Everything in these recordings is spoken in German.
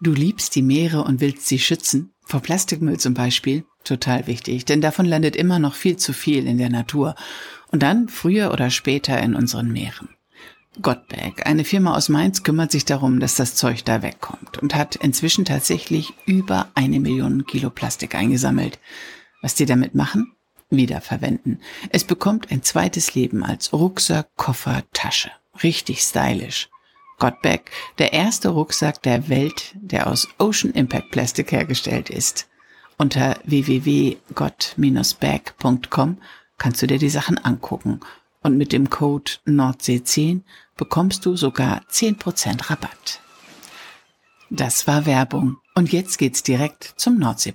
Du liebst die Meere und willst sie schützen. Vor Plastikmüll zum Beispiel. Total wichtig, denn davon landet immer noch viel zu viel in der Natur. Und dann früher oder später in unseren Meeren. Gottberg, eine Firma aus Mainz, kümmert sich darum, dass das Zeug da wegkommt und hat inzwischen tatsächlich über eine Million Kilo Plastik eingesammelt. Was die damit machen? Wiederverwenden. Es bekommt ein zweites Leben als Rucksack, Koffer, Tasche. Richtig stylisch. Godbag, der erste Rucksack der Welt, der aus Ocean Impact Plastik hergestellt ist. Unter www.god-bag.com kannst du dir die Sachen angucken und mit dem Code Nordsee10 bekommst du sogar 10% Rabatt. Das war Werbung und jetzt geht's direkt zum Nordsee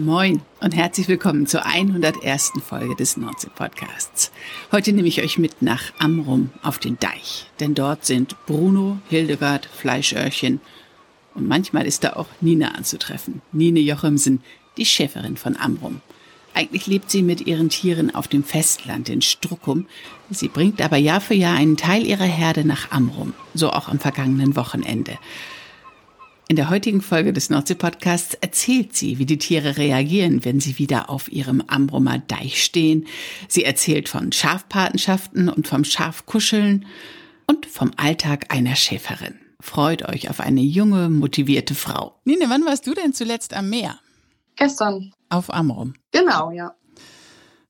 Moin und herzlich willkommen zur 101. Folge des Nordsee-Podcasts. Heute nehme ich euch mit nach Amrum auf den Deich, denn dort sind Bruno, Hildegard, Fleischöhrchen und manchmal ist da auch Nina anzutreffen. Nine Jochimsen, die Schäferin von Amrum. Eigentlich lebt sie mit ihren Tieren auf dem Festland in Struckum. Sie bringt aber Jahr für Jahr einen Teil ihrer Herde nach Amrum, so auch am vergangenen Wochenende. In der heutigen Folge des Nordsee-Podcasts erzählt sie, wie die Tiere reagieren, wenn sie wieder auf ihrem Amrumer Deich stehen. Sie erzählt von Schafpatenschaften und vom Schafkuscheln und vom Alltag einer Schäferin. Freut euch auf eine junge, motivierte Frau. Nine, wann warst du denn zuletzt am Meer? Gestern. Auf Amrum. Genau, ja.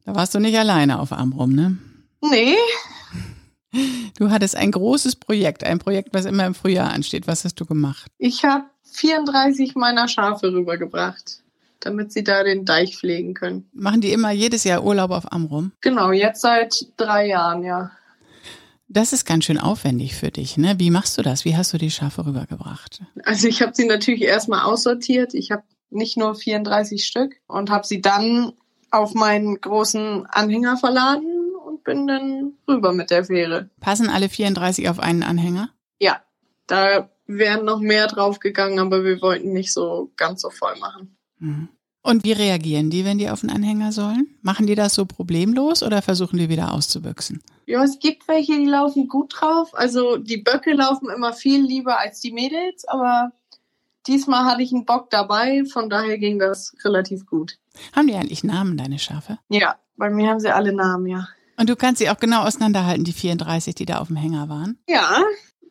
Da warst du nicht alleine auf Amrum, ne? Nee. Du hattest ein großes Projekt, ein Projekt, was immer im Frühjahr ansteht. Was hast du gemacht? Ich habe 34 meiner Schafe rübergebracht, damit sie da den Deich pflegen können. Machen die immer jedes Jahr Urlaub auf Amrum? Genau, jetzt seit drei Jahren, ja. Das ist ganz schön aufwendig für dich, ne? Wie machst du das? Wie hast du die Schafe rübergebracht? Also ich habe sie natürlich erstmal aussortiert. Ich habe nicht nur 34 Stück und habe sie dann auf meinen großen Anhänger verladen und bin dann rüber mit der Fähre. Passen alle 34 auf einen Anhänger? Ja, da wären noch mehr draufgegangen, aber wir wollten nicht so ganz so voll machen. Mhm. Und wie reagieren die, wenn die auf den Anhänger sollen? Machen die das so problemlos oder versuchen die wieder auszubüchsen? Ja, es gibt welche, die laufen gut drauf. Also die Böcke laufen immer viel lieber als die Mädels, aber diesmal hatte ich einen Bock dabei, von daher ging das relativ gut. Haben die eigentlich Namen, deine Schafe? Ja, bei mir haben sie alle Namen, ja. Und du kannst sie auch genau auseinanderhalten, die 34, die da auf dem Hänger waren? Ja,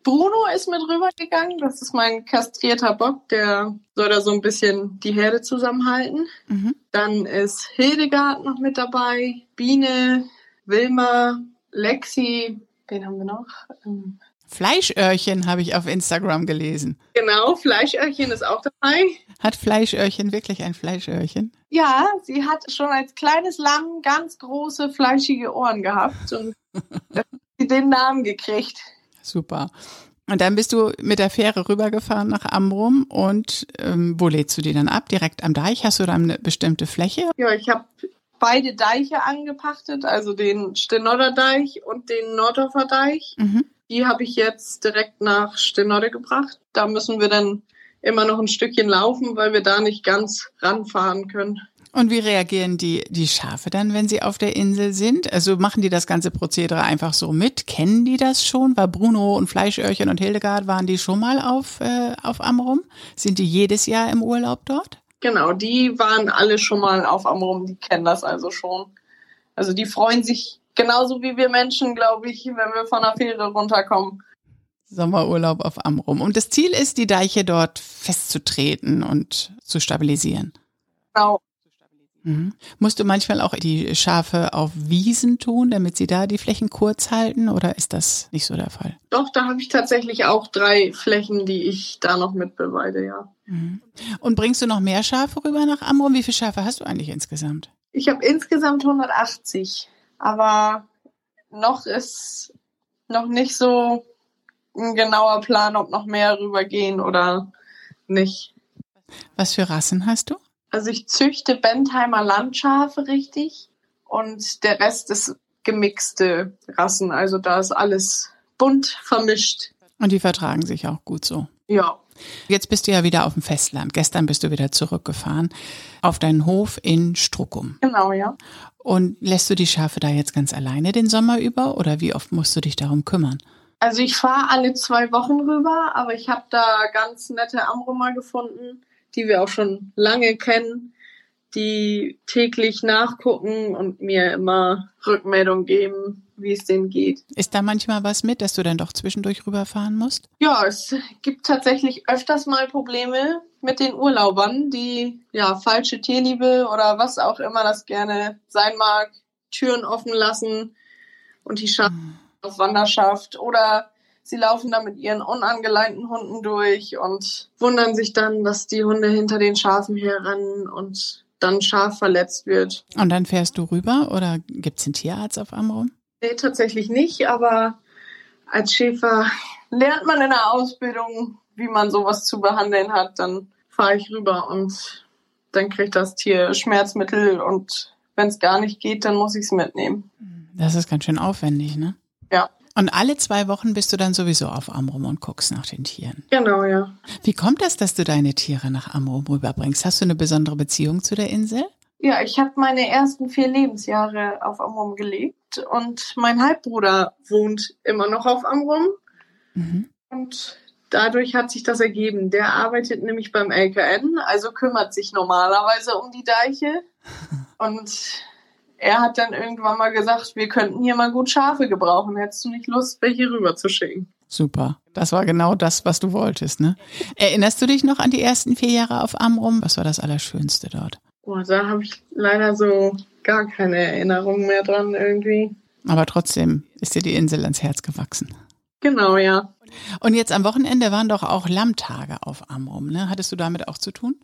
Bruno ist mit rübergegangen. Das ist mein kastrierter Bock, der soll da so ein bisschen die Herde zusammenhalten. Mhm. Dann ist Hildegard noch mit dabei, Biene, Wilma, Lexi, wen haben wir noch? Ähm, Fleischöhrchen habe ich auf Instagram gelesen. Genau, Fleischöhrchen ist auch dabei. Hat Fleischöhrchen wirklich ein Fleischöhrchen? Ja, sie hat schon als kleines Lamm ganz große, fleischige Ohren gehabt und den Namen gekriegt. Super. Und dann bist du mit der Fähre rübergefahren nach Amrum und ähm, wo lädst du die dann ab? Direkt am Deich? Hast du da eine bestimmte Fläche? Ja, ich habe beide Deiche angepachtet, also den Stenodder Deich und den Nordorfer Deich. Mhm. Die habe ich jetzt direkt nach Stenodde gebracht. Da müssen wir dann immer noch ein Stückchen laufen, weil wir da nicht ganz ranfahren können. Und wie reagieren die, die Schafe dann, wenn sie auf der Insel sind? Also machen die das ganze Prozedere einfach so mit? Kennen die das schon? War Bruno und Fleischöhrchen und Hildegard, waren die schon mal auf, äh, auf Amrum? Sind die jedes Jahr im Urlaub dort? Genau, die waren alle schon mal auf Amrum, die kennen das also schon. Also die freuen sich genauso wie wir Menschen, glaube ich, wenn wir von der Fähre runterkommen. Sommerurlaub auf Amrum. Und das Ziel ist, die Deiche dort festzutreten und zu stabilisieren. Genau. Mhm. Musst du manchmal auch die Schafe auf Wiesen tun, damit sie da die Flächen kurz halten oder ist das nicht so der Fall? Doch, da habe ich tatsächlich auch drei Flächen, die ich da noch mit beweide, ja. Mhm. Und bringst du noch mehr Schafe rüber nach Amrum? Wie viele Schafe hast du eigentlich insgesamt? Ich habe insgesamt 180, aber noch ist noch nicht so ein genauer Plan, ob noch mehr rübergehen oder nicht. Was für Rassen hast du? Also ich züchte Bentheimer Landschafe richtig und der Rest ist gemixte Rassen. Also da ist alles bunt vermischt. Und die vertragen sich auch gut so. Ja. Jetzt bist du ja wieder auf dem Festland. Gestern bist du wieder zurückgefahren auf deinen Hof in Struckum. Genau, ja. Und lässt du die Schafe da jetzt ganz alleine den Sommer über oder wie oft musst du dich darum kümmern? Also ich fahre alle zwei Wochen rüber, aber ich habe da ganz nette Amrumer gefunden, die wir auch schon lange kennen, die täglich nachgucken und mir immer Rückmeldung geben, wie es denen geht. Ist da manchmal was mit, dass du dann doch zwischendurch rüberfahren musst? Ja, es gibt tatsächlich öfters mal Probleme mit den Urlaubern, die ja falsche Tierliebe oder was auch immer das gerne sein mag, Türen offen lassen und die Schafe hm. auf Wanderschaft oder Sie laufen da mit ihren unangeleinten Hunden durch und wundern sich dann, dass die Hunde hinter den Schafen herrennen und dann Schaf verletzt wird. Und dann fährst du rüber oder gibt es einen Tierarzt auf Amrum? Nee, tatsächlich nicht, aber als Schäfer lernt man in der Ausbildung, wie man sowas zu behandeln hat. Dann fahre ich rüber und dann kriegt das Tier Schmerzmittel und wenn es gar nicht geht, dann muss ich es mitnehmen. Das ist ganz schön aufwendig, ne? Ja. Und alle zwei Wochen bist du dann sowieso auf Amrum und guckst nach den Tieren. Genau, ja. Wie kommt das, dass du deine Tiere nach Amrum rüberbringst? Hast du eine besondere Beziehung zu der Insel? Ja, ich habe meine ersten vier Lebensjahre auf Amrum gelebt und mein Halbbruder wohnt immer noch auf Amrum. Mhm. Und dadurch hat sich das ergeben. Der arbeitet nämlich beim LKN, also kümmert sich normalerweise um die Deiche. Und er hat dann irgendwann mal gesagt, wir könnten hier mal gut Schafe gebrauchen. Hättest du nicht Lust, welche rüber zu schicken? Super. Das war genau das, was du wolltest, ne? Erinnerst du dich noch an die ersten vier Jahre auf Amrum? Was war das Allerschönste dort? Boah, da habe ich leider so gar keine Erinnerung mehr dran irgendwie. Aber trotzdem ist dir die Insel ans Herz gewachsen. Genau, ja. Und jetzt am Wochenende waren doch auch Lammtage auf Amrum, ne? Hattest du damit auch zu tun?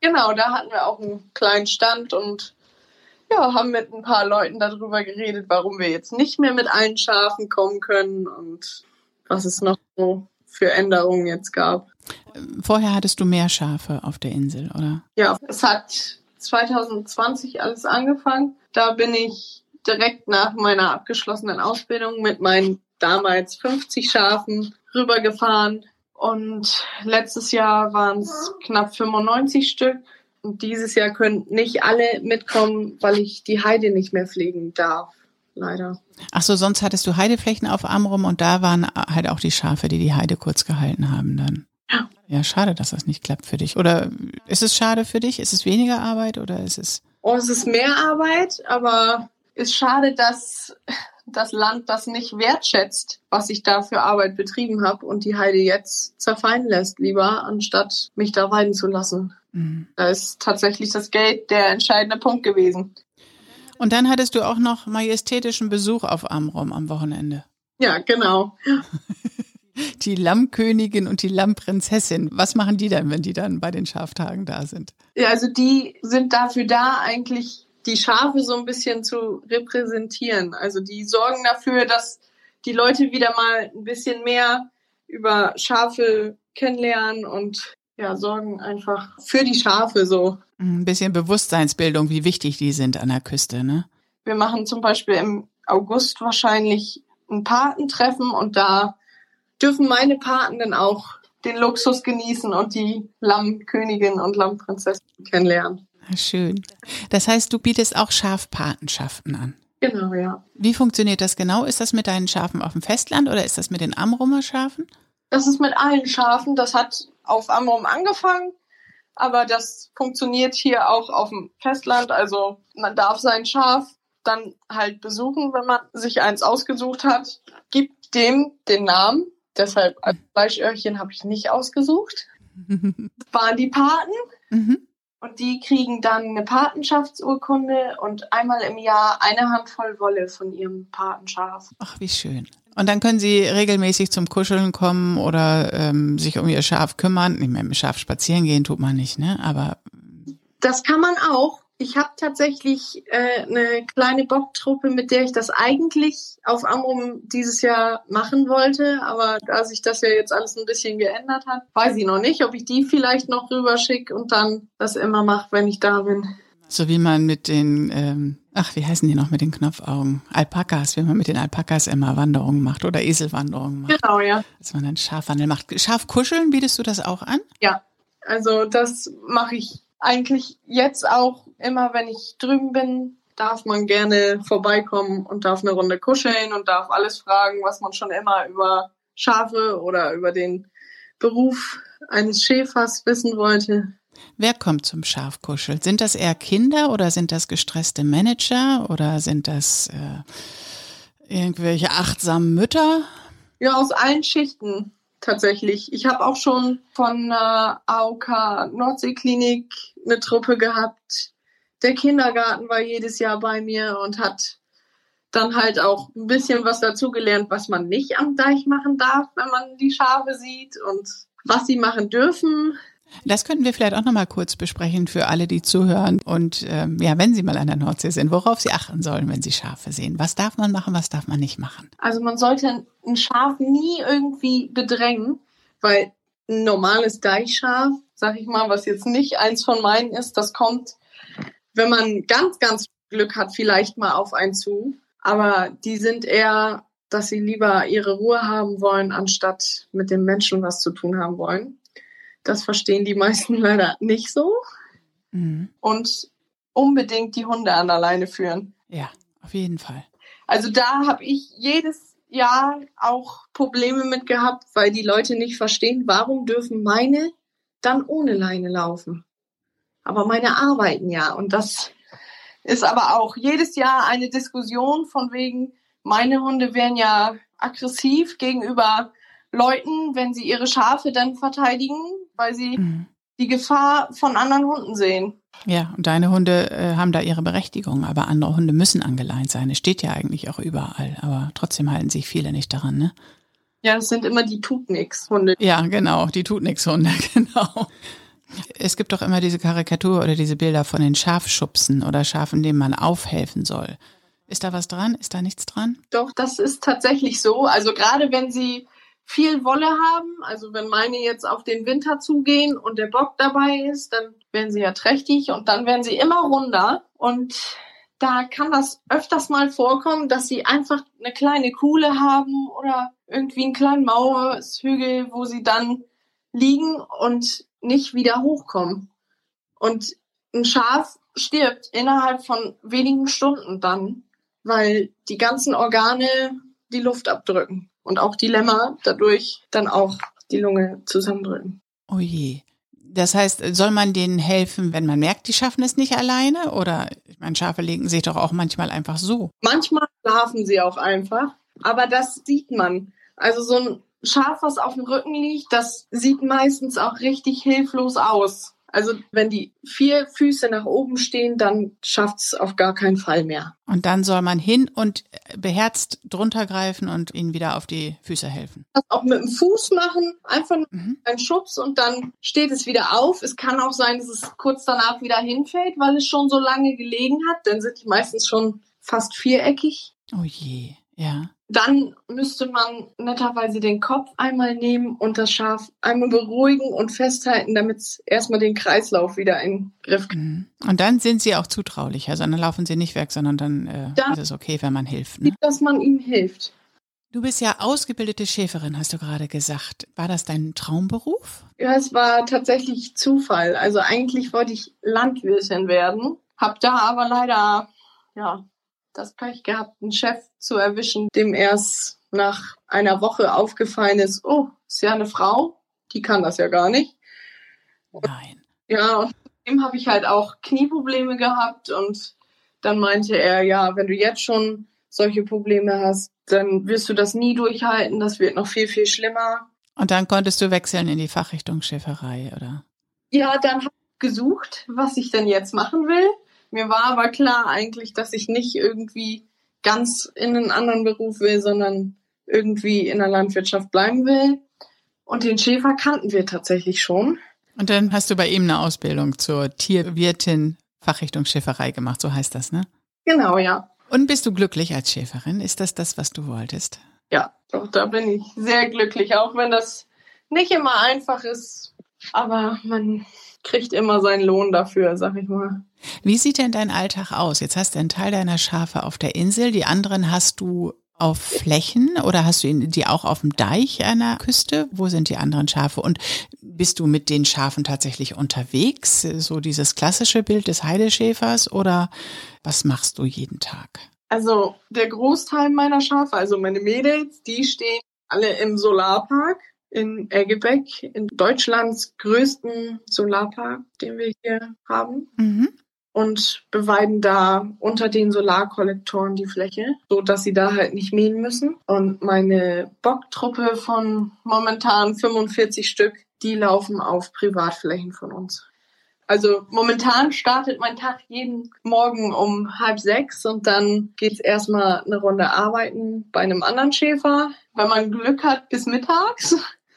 Genau, da hatten wir auch einen kleinen Stand und ja, haben mit ein paar Leuten darüber geredet, warum wir jetzt nicht mehr mit allen Schafen kommen können und was es noch so für Änderungen jetzt gab. Vorher hattest du mehr Schafe auf der Insel, oder? Ja, es hat 2020 alles angefangen. Da bin ich direkt nach meiner abgeschlossenen Ausbildung mit meinen damals 50 Schafen rübergefahren. Und letztes Jahr waren es knapp 95 Stück. Und dieses Jahr können nicht alle mitkommen, weil ich die Heide nicht mehr pflegen darf. Leider. Ach so, sonst hattest du Heideflächen auf Amrum und da waren halt auch die Schafe, die die Heide kurz gehalten haben dann. Ja. Ja, schade, dass das nicht klappt für dich. Oder ist es schade für dich? Ist es weniger Arbeit oder ist es? Oh, es ist mehr Arbeit, aber ist schade, dass das Land das nicht wertschätzt, was ich da für Arbeit betrieben habe und die Heide jetzt zerfallen lässt, lieber, anstatt mich da weiden zu lassen. Mhm. Da ist tatsächlich das Geld der entscheidende Punkt gewesen. Und dann hattest du auch noch majestätischen Besuch auf Amrum am Wochenende. Ja, genau. die Lammkönigin und die Lammprinzessin. Was machen die dann, wenn die dann bei den Schaftagen da sind? Ja, also die sind dafür da, eigentlich die Schafe so ein bisschen zu repräsentieren. Also die sorgen dafür, dass die Leute wieder mal ein bisschen mehr über Schafe kennenlernen und ja, sorgen einfach für die Schafe so. Ein bisschen Bewusstseinsbildung, wie wichtig die sind an der Küste, ne? Wir machen zum Beispiel im August wahrscheinlich ein Patentreffen und da dürfen meine Paten dann auch den Luxus genießen und die Lammkönigin und Lammprinzessin kennenlernen. Schön. Das heißt, du bietest auch Schafpatenschaften an. Genau, ja. Wie funktioniert das genau? Ist das mit deinen Schafen auf dem Festland oder ist das mit den Amrumer Schafen? Das ist mit allen Schafen. Das hat auf Amrum angefangen, aber das funktioniert hier auch auf dem Festland. Also man darf sein Schaf dann halt besuchen, wenn man sich eins ausgesucht hat, gibt dem den Namen Deshalb als Fleischöhrchen habe ich nicht ausgesucht. waren die Paten. Mhm. Und die kriegen dann eine Patenschaftsurkunde und einmal im Jahr eine Handvoll Wolle von ihrem Patenschaf. Ach, wie schön. Und dann können Sie regelmäßig zum Kuscheln kommen oder ähm, sich um Ihr Schaf kümmern. Ich meine, mit Schaf spazieren gehen tut man nicht, ne? Aber das kann man auch. Ich habe tatsächlich äh, eine kleine Bocktruppe, mit der ich das eigentlich auf Amrum dieses Jahr machen wollte. Aber da sich das ja jetzt alles ein bisschen geändert hat, weiß ich noch nicht, ob ich die vielleicht noch rüberschicke und dann das immer mache, wenn ich da bin. So wie man mit den, ähm, ach, wie heißen die noch mit den Knopfaugen? Alpakas, wie man mit den Alpakas immer Wanderungen macht oder Eselwanderungen macht. Genau, ja. Dass man dann Schafwandel macht. Schafkuscheln, bietest du das auch an? Ja, also das mache ich eigentlich jetzt auch immer, wenn ich drüben bin, darf man gerne vorbeikommen und darf eine Runde kuscheln und darf alles fragen, was man schon immer über Schafe oder über den Beruf eines Schäfers wissen wollte. Wer kommt zum Schafkuscheln? Sind das eher Kinder oder sind das gestresste Manager oder sind das äh, irgendwelche achtsamen Mütter? Ja, aus allen Schichten tatsächlich. Ich habe auch schon von äh, AOK Nordseeklinik eine Truppe gehabt. Der Kindergarten war jedes Jahr bei mir und hat dann halt auch ein bisschen was dazugelernt, was man nicht am Deich machen darf, wenn man die Schafe sieht und was sie machen dürfen. Das könnten wir vielleicht auch noch mal kurz besprechen für alle, die zuhören. Und ähm, ja, wenn Sie mal an der Nordsee sind, worauf Sie achten sollen, wenn Sie Schafe sehen. Was darf man machen, was darf man nicht machen? Also man sollte ein Schaf nie irgendwie bedrängen, weil ein normales Deichschaf, sag ich mal, was jetzt nicht eins von meinen ist, das kommt, wenn man ganz, ganz Glück hat, vielleicht mal auf einen zu. Aber die sind eher, dass sie lieber ihre Ruhe haben wollen, anstatt mit dem Menschen was zu tun haben wollen. Das verstehen die meisten leider nicht so. Mhm. Und unbedingt die Hunde an der Leine führen. Ja, auf jeden Fall. Also da habe ich jedes Jahr auch Probleme mit gehabt, weil die Leute nicht verstehen, warum dürfen meine dann ohne Leine laufen. Aber meine arbeiten ja. Und das ist aber auch jedes Jahr eine Diskussion von wegen, meine Hunde wären ja aggressiv gegenüber Leuten, wenn sie ihre Schafe dann verteidigen, weil sie mhm. die Gefahr von anderen Hunden sehen. Ja, und deine Hunde äh, haben da ihre Berechtigung, aber andere Hunde müssen angeleint sein. Es steht ja eigentlich auch überall, aber trotzdem halten sich viele nicht daran, ne? Ja, das sind immer die tut nix Hunde. Ja, genau, die tut nix Hunde, genau. Es gibt doch immer diese Karikatur oder diese Bilder von den Schafschubsen oder Schafen, denen man aufhelfen soll. Ist da was dran? Ist da nichts dran? Doch, das ist tatsächlich so. Also gerade wenn sie viel Wolle haben. Also wenn meine jetzt auf den Winter zugehen und der Bock dabei ist, dann werden sie ja trächtig und dann werden sie immer runder. Und da kann das öfters mal vorkommen, dass sie einfach eine kleine Kuhle haben oder irgendwie einen kleinen Mauershügel, wo sie dann liegen und nicht wieder hochkommen. Und ein Schaf stirbt innerhalb von wenigen Stunden dann, weil die ganzen Organe die Luft abdrücken und auch die Lämmer dadurch dann auch die Lunge zusammendrücken. Oh je. Das heißt, soll man denen helfen, wenn man merkt, die schaffen es nicht alleine? Oder, ich meine, Schafe legen sich doch auch manchmal einfach so. Manchmal schlafen sie auch einfach, aber das sieht man. Also so ein Schaf, was auf dem Rücken liegt, das sieht meistens auch richtig hilflos aus. Also wenn die vier Füße nach oben stehen, dann schafft es auf gar keinen Fall mehr. Und dann soll man hin und beherzt drunter greifen und ihnen wieder auf die Füße helfen. Das auch mit dem Fuß machen, einfach mhm. einen Schubs und dann steht es wieder auf. Es kann auch sein, dass es kurz danach wieder hinfällt, weil es schon so lange gelegen hat. Dann sind die meistens schon fast viereckig. Oh je, ja. Dann müsste man netterweise den Kopf einmal nehmen und das Schaf einmal beruhigen und festhalten, damit es erstmal den Kreislauf wieder in den Griff kriegt. Mhm. Und dann sind sie auch zutraulicher, also dann laufen sie nicht weg, sondern dann, äh, dann ist es okay, wenn man hilft. Ne? Dass man ihnen hilft. Du bist ja ausgebildete Schäferin, hast du gerade gesagt. War das dein Traumberuf? Ja, es war tatsächlich Zufall. Also eigentlich wollte ich Landwirtin werden, hab da aber leider ja das Pech gehabt, einen Chef zu erwischen, dem erst nach einer Woche aufgefallen ist, oh, ist ja eine Frau, die kann das ja gar nicht. Nein. Ja, und dem habe ich halt auch Knieprobleme gehabt und dann meinte er, ja, wenn du jetzt schon solche Probleme hast, dann wirst du das nie durchhalten, das wird noch viel, viel schlimmer. Und dann konntest du wechseln in die Fachrichtung Schäferei, oder? Ja, dann habe gesucht, was ich denn jetzt machen will. Mir war aber klar eigentlich, dass ich nicht irgendwie ganz in einen anderen Beruf will, sondern irgendwie in der Landwirtschaft bleiben will. Und den Schäfer kannten wir tatsächlich schon. Und dann hast du bei ihm eine Ausbildung zur Tierwirtin Fachrichtung Schäferei gemacht, so heißt das, ne? Genau, ja. Und bist du glücklich als Schäferin? Ist das das, was du wolltest? Ja, doch, da bin ich sehr glücklich, auch wenn das nicht immer einfach ist, aber man kriegt immer seinen Lohn dafür, sag ich mal. Wie sieht denn dein Alltag aus? Jetzt hast du einen Teil deiner Schafe auf der Insel, die anderen hast du auf Flächen oder hast du die auch auf dem Deich einer Küste? Wo sind die anderen Schafe? Und bist du mit den Schafen tatsächlich unterwegs? So dieses klassische Bild des Heideschäfers oder was machst du jeden Tag? Also der Großteil meiner Schafe, also meine Mädels, die stehen alle im Solarpark in Eggebeck, in Deutschlands größten Solarpark, den wir hier haben. Mhm. Und beweiden da unter den Solarkollektoren die Fläche, so dass sie da halt nicht mähen müssen. Und meine Bocktruppe von momentan 45 Stück, die laufen auf Privatflächen von uns. Also momentan startet mein Tag jeden Morgen um halb sechs und dann geht's erstmal eine Runde arbeiten bei einem anderen Schäfer. Wenn man Glück hat, bis mittags.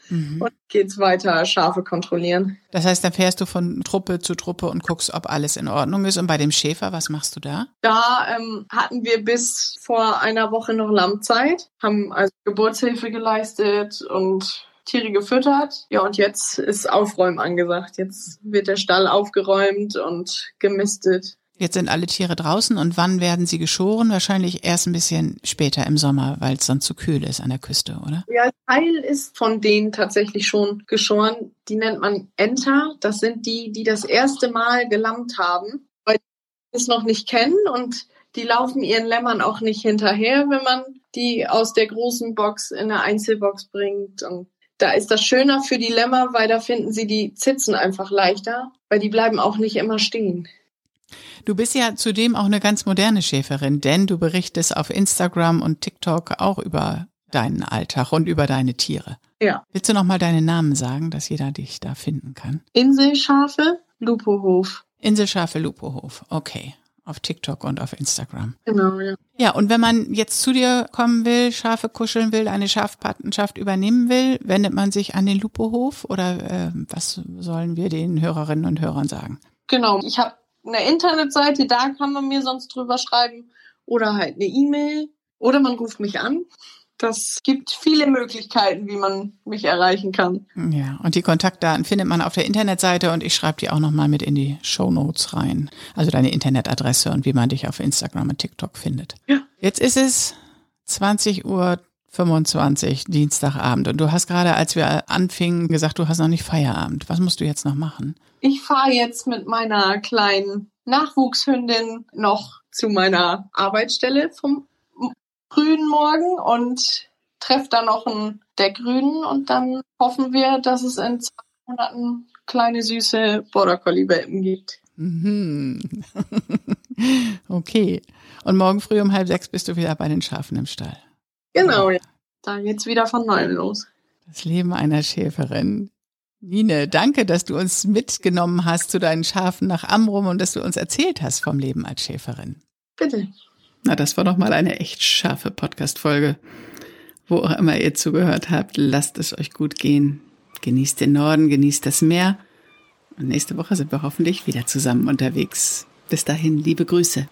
Mhm. Und geht's weiter, Schafe kontrollieren. Das heißt, dann fährst du von Truppe zu Truppe und guckst, ob alles in Ordnung ist. Und bei dem Schäfer, was machst du da? Da ähm, hatten wir bis vor einer Woche noch Lammzeit, haben also Geburtshilfe geleistet und Tiere gefüttert. Ja, und jetzt ist Aufräumen angesagt. Jetzt wird der Stall aufgeräumt und gemistet. Jetzt sind alle Tiere draußen und wann werden sie geschoren? Wahrscheinlich erst ein bisschen später im Sommer, weil es sonst zu kühl ist an der Küste, oder? Ja, Teil ist von denen tatsächlich schon geschoren. Die nennt man Enter. Das sind die, die das erste Mal gelammt haben, weil die es noch nicht kennen und die laufen ihren Lämmern auch nicht hinterher, wenn man die aus der großen Box in eine Einzelbox bringt. Und da ist das schöner für die Lämmer, weil da finden sie die Zitzen einfach leichter, weil die bleiben auch nicht immer stehen. Du bist ja zudem auch eine ganz moderne Schäferin, denn du berichtest auf Instagram und TikTok auch über deinen Alltag und über deine Tiere. Ja. Willst du noch mal deine Namen sagen, dass jeder dich da finden kann? Inselschafe, Lupohof. Inselschafe, Lupohof. Okay. Auf TikTok und auf Instagram. Genau, ja. Ja, und wenn man jetzt zu dir kommen will, Schafe kuscheln will, eine Schafpatenschaft übernehmen will, wendet man sich an den Lupohof oder äh, was sollen wir den Hörerinnen und Hörern sagen? Genau, ich habe eine Internetseite, da kann man mir sonst drüber schreiben oder halt eine E-Mail oder man ruft mich an. Das gibt viele Möglichkeiten, wie man mich erreichen kann. Ja, und die Kontaktdaten findet man auf der Internetseite und ich schreibe die auch nochmal mit in die Show Notes rein. Also deine Internetadresse und wie man dich auf Instagram und TikTok findet. Ja. Jetzt ist es 20 Uhr 25 Dienstagabend und du hast gerade, als wir anfingen, gesagt, du hast noch nicht Feierabend. Was musst du jetzt noch machen? Ich fahre jetzt mit meiner kleinen Nachwuchshündin noch zu meiner Arbeitsstelle vom frühen Morgen und treffe da noch einen der Grünen und dann hoffen wir, dass es in zwei Monaten kleine süße Border Collie Welpen gibt. Mhm. okay. Und morgen früh um halb sechs bist du wieder bei den Schafen im Stall. Genau, ja. Da geht's wieder von neuem los. Das Leben einer Schäferin. Nine, danke, dass du uns mitgenommen hast zu deinen Schafen nach Amrum und dass du uns erzählt hast vom Leben als Schäferin. Bitte. Na, das war doch mal eine echt scharfe Podcast-Folge. Wo auch immer ihr zugehört habt, lasst es euch gut gehen. Genießt den Norden, genießt das Meer. Und nächste Woche sind wir hoffentlich wieder zusammen unterwegs. Bis dahin, liebe Grüße.